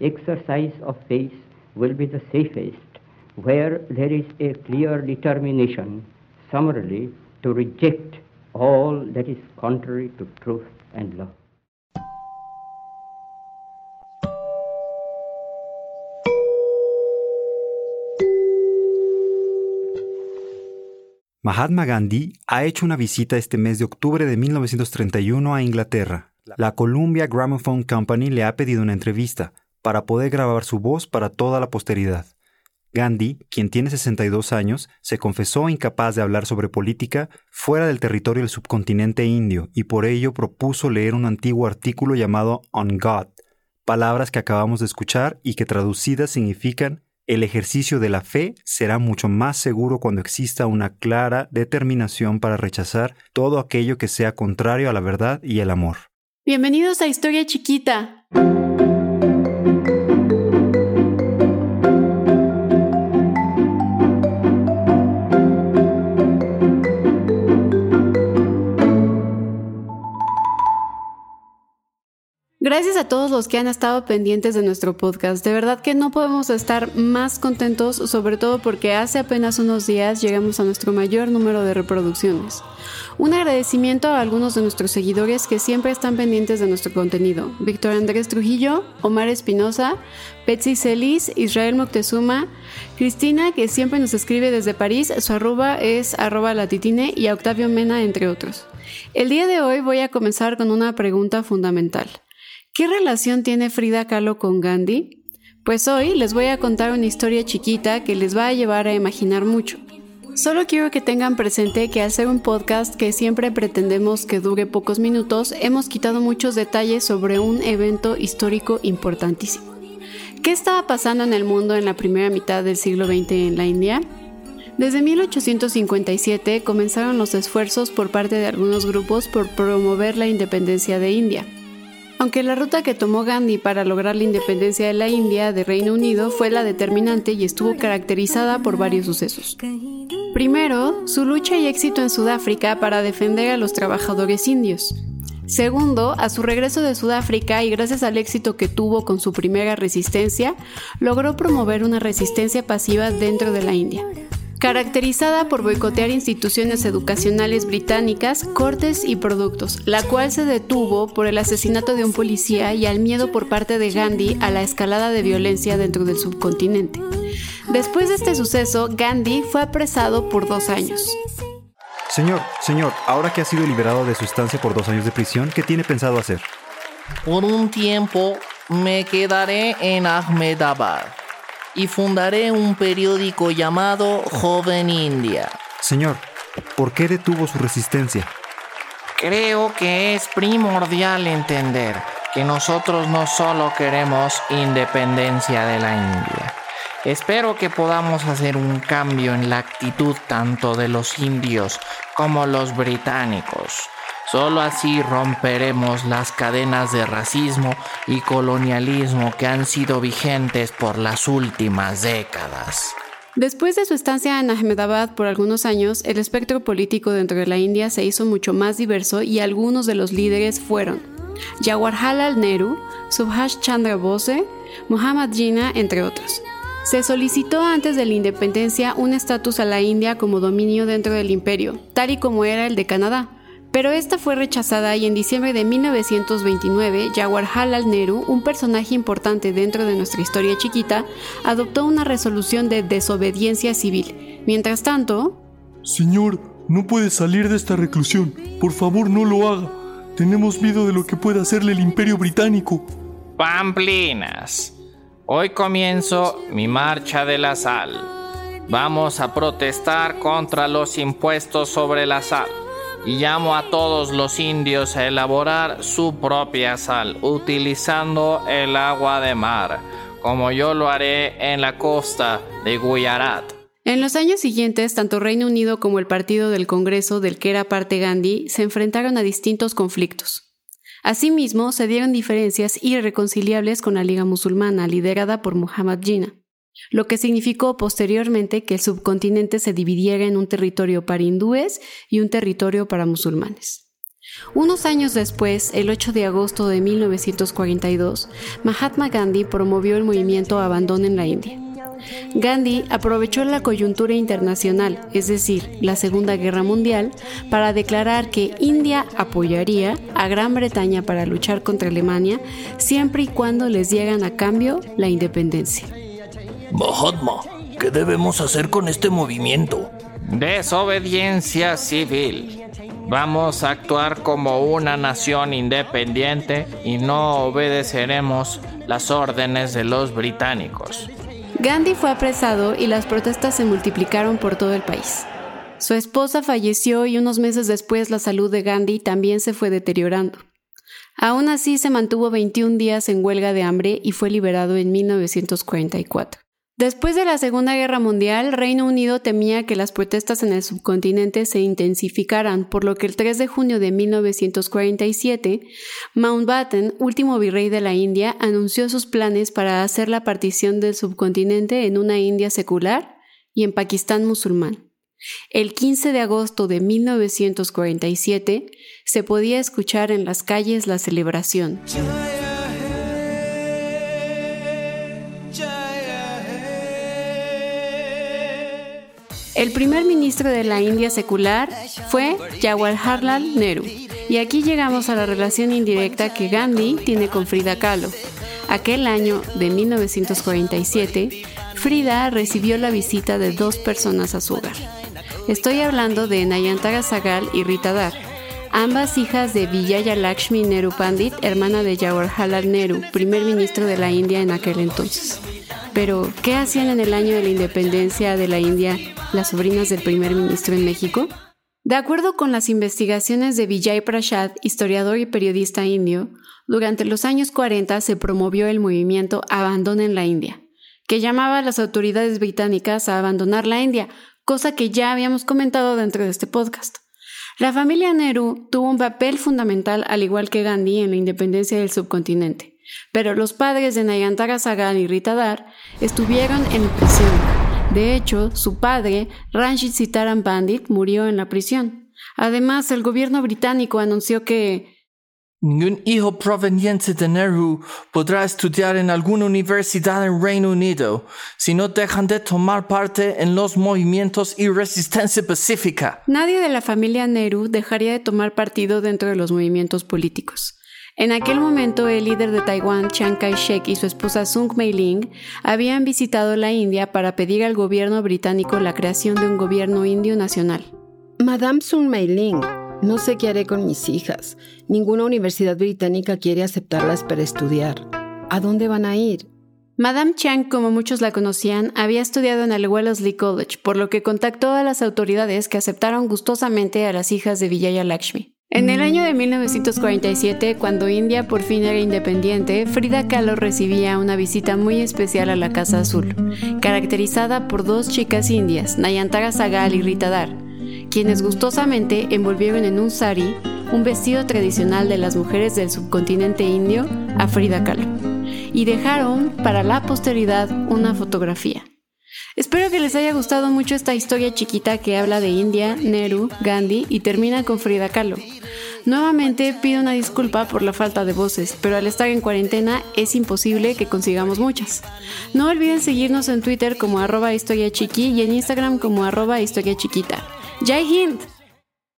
Exercise of faith will be the safest where there is a clear determination, summarily, to reject all that is contrary to truth and love. Mahatma Gandhi ha hecho una visita este mes de octubre de 1931 a Inglaterra. La Columbia Gramophone Company le ha pedido una entrevista para poder grabar su voz para toda la posteridad. Gandhi, quien tiene 62 años, se confesó incapaz de hablar sobre política fuera del territorio del subcontinente indio y por ello propuso leer un antiguo artículo llamado On God, palabras que acabamos de escuchar y que traducidas significan el ejercicio de la fe será mucho más seguro cuando exista una clara determinación para rechazar todo aquello que sea contrario a la verdad y el amor. Bienvenidos a Historia Chiquita. Gracias a todos los que han estado pendientes de nuestro podcast. De verdad que no podemos estar más contentos, sobre todo porque hace apenas unos días llegamos a nuestro mayor número de reproducciones. Un agradecimiento a algunos de nuestros seguidores que siempre están pendientes de nuestro contenido. Víctor Andrés Trujillo, Omar Espinosa, Betsy Celis, Israel Moctezuma, Cristina, que siempre nos escribe desde París, su arroba es arroba latitine y a Octavio Mena, entre otros. El día de hoy voy a comenzar con una pregunta fundamental. ¿Qué relación tiene Frida Kahlo con Gandhi? Pues hoy les voy a contar una historia chiquita que les va a llevar a imaginar mucho. Solo quiero que tengan presente que al ser un podcast que siempre pretendemos que dure pocos minutos, hemos quitado muchos detalles sobre un evento histórico importantísimo. ¿Qué estaba pasando en el mundo en la primera mitad del siglo XX en la India? Desde 1857 comenzaron los esfuerzos por parte de algunos grupos por promover la independencia de India. Aunque la ruta que tomó Gandhi para lograr la independencia de la India de Reino Unido fue la determinante y estuvo caracterizada por varios sucesos. Primero, su lucha y éxito en Sudáfrica para defender a los trabajadores indios. Segundo, a su regreso de Sudáfrica y gracias al éxito que tuvo con su primera resistencia, logró promover una resistencia pasiva dentro de la India caracterizada por boicotear instituciones educacionales británicas, cortes y productos, la cual se detuvo por el asesinato de un policía y al miedo por parte de Gandhi a la escalada de violencia dentro del subcontinente. Después de este suceso, Gandhi fue apresado por dos años. Señor, señor, ahora que ha sido liberado de su estancia por dos años de prisión, ¿qué tiene pensado hacer? Por un tiempo me quedaré en Ahmedabad y fundaré un periódico llamado Joven India. Señor, ¿por qué detuvo su resistencia? Creo que es primordial entender que nosotros no solo queremos independencia de la India. Espero que podamos hacer un cambio en la actitud tanto de los indios como los británicos. Solo así romperemos las cadenas de racismo y colonialismo que han sido vigentes por las últimas décadas. Después de su estancia en Ahmedabad por algunos años, el espectro político dentro de la India se hizo mucho más diverso y algunos de los líderes fueron Jawaharlal Nehru, Subhash Chandra Bose, Muhammad Jinnah, entre otros. Se solicitó antes de la independencia un estatus a la India como dominio dentro del imperio, tal y como era el de Canadá, pero esta fue rechazada y en diciembre de 1929, Jawaharlal Nehru, un personaje importante dentro de nuestra historia chiquita, adoptó una resolución de desobediencia civil. Mientras tanto... Señor, no puede salir de esta reclusión. Por favor, no lo haga. Tenemos miedo de lo que pueda hacerle el imperio británico. Pamplinas. Hoy comienzo mi marcha de la sal. Vamos a protestar contra los impuestos sobre la sal y llamo a todos los indios a elaborar su propia sal utilizando el agua de mar, como yo lo haré en la costa de Gujarat. En los años siguientes, tanto Reino Unido como el Partido del Congreso del que era parte Gandhi se enfrentaron a distintos conflictos. Asimismo, se dieron diferencias irreconciliables con la Liga Musulmana, liderada por Muhammad Jinnah, lo que significó posteriormente que el subcontinente se dividiera en un territorio para hindúes y un territorio para musulmanes. Unos años después, el 8 de agosto de 1942, Mahatma Gandhi promovió el movimiento Abandonen la India. Gandhi aprovechó la coyuntura internacional, es decir, la Segunda Guerra Mundial, para declarar que India apoyaría a Gran Bretaña para luchar contra Alemania siempre y cuando les llegan a cambio la independencia. Mahatma, ¿qué debemos hacer con este movimiento? Desobediencia civil. Vamos a actuar como una nación independiente y no obedeceremos las órdenes de los británicos. Gandhi fue apresado y las protestas se multiplicaron por todo el país. Su esposa falleció y unos meses después la salud de Gandhi también se fue deteriorando. Aún así se mantuvo 21 días en huelga de hambre y fue liberado en 1944. Después de la Segunda Guerra Mundial, Reino Unido temía que las protestas en el subcontinente se intensificaran, por lo que el 3 de junio de 1947, Mountbatten, último virrey de la India, anunció sus planes para hacer la partición del subcontinente en una India secular y en Pakistán musulmán. El 15 de agosto de 1947 se podía escuchar en las calles la celebración. El primer ministro de la India secular fue Jawaharlal Nehru. Y aquí llegamos a la relación indirecta que Gandhi tiene con Frida Kahlo. Aquel año de 1947, Frida recibió la visita de dos personas a su hogar. Estoy hablando de Nayantara Sagal y Rita Dar, ambas hijas de Vijaya Lakshmi Nehru Pandit, hermana de Jawaharlal Nehru, primer ministro de la India en aquel entonces. Pero, ¿qué hacían en el año de la independencia de la India las sobrinas del primer ministro en México? De acuerdo con las investigaciones de Vijay Prashad, historiador y periodista indio, durante los años 40 se promovió el movimiento Abandonen la India, que llamaba a las autoridades británicas a abandonar la India, cosa que ya habíamos comentado dentro de este podcast. La familia Nehru tuvo un papel fundamental, al igual que Gandhi, en la independencia del subcontinente. Pero los padres de Nayantara Sagal y Rita Dar estuvieron en prisión. De hecho, su padre, Ranjit Sitaram Pandit, murió en la prisión. Además, el gobierno británico anunció que Ningún hijo proveniente de Nehru podrá estudiar en alguna universidad en Reino Unido si no dejan de tomar parte en los movimientos y resistencia pacífica. Nadie de la familia Nehru dejaría de tomar partido dentro de los movimientos políticos. En aquel momento, el líder de Taiwán, Chiang Kai-shek, y su esposa Sung Mei-ling habían visitado la India para pedir al gobierno británico la creación de un gobierno indio nacional. Madame Sung Mei-ling, no sé qué haré con mis hijas. Ninguna universidad británica quiere aceptarlas para estudiar. ¿A dónde van a ir? Madame Chiang, como muchos la conocían, había estudiado en el Wellesley College, por lo que contactó a las autoridades que aceptaron gustosamente a las hijas de Vijaya Lakshmi. En el año de 1947, cuando India por fin era independiente, Frida Kahlo recibía una visita muy especial a la Casa Azul, caracterizada por dos chicas indias, Nayantara Sagal y Rita Dar, quienes gustosamente envolvieron en un sari, un vestido tradicional de las mujeres del subcontinente indio, a Frida Kahlo, y dejaron para la posteridad una fotografía. Espero que les haya gustado mucho esta historia chiquita que habla de India, Nehru, Gandhi y termina con Frida Kahlo. Nuevamente pido una disculpa por la falta de voces, pero al estar en cuarentena es imposible que consigamos muchas. No olviden seguirnos en Twitter como arroba historia y en Instagram como arroba historia chiquita. ¡Jai Hind!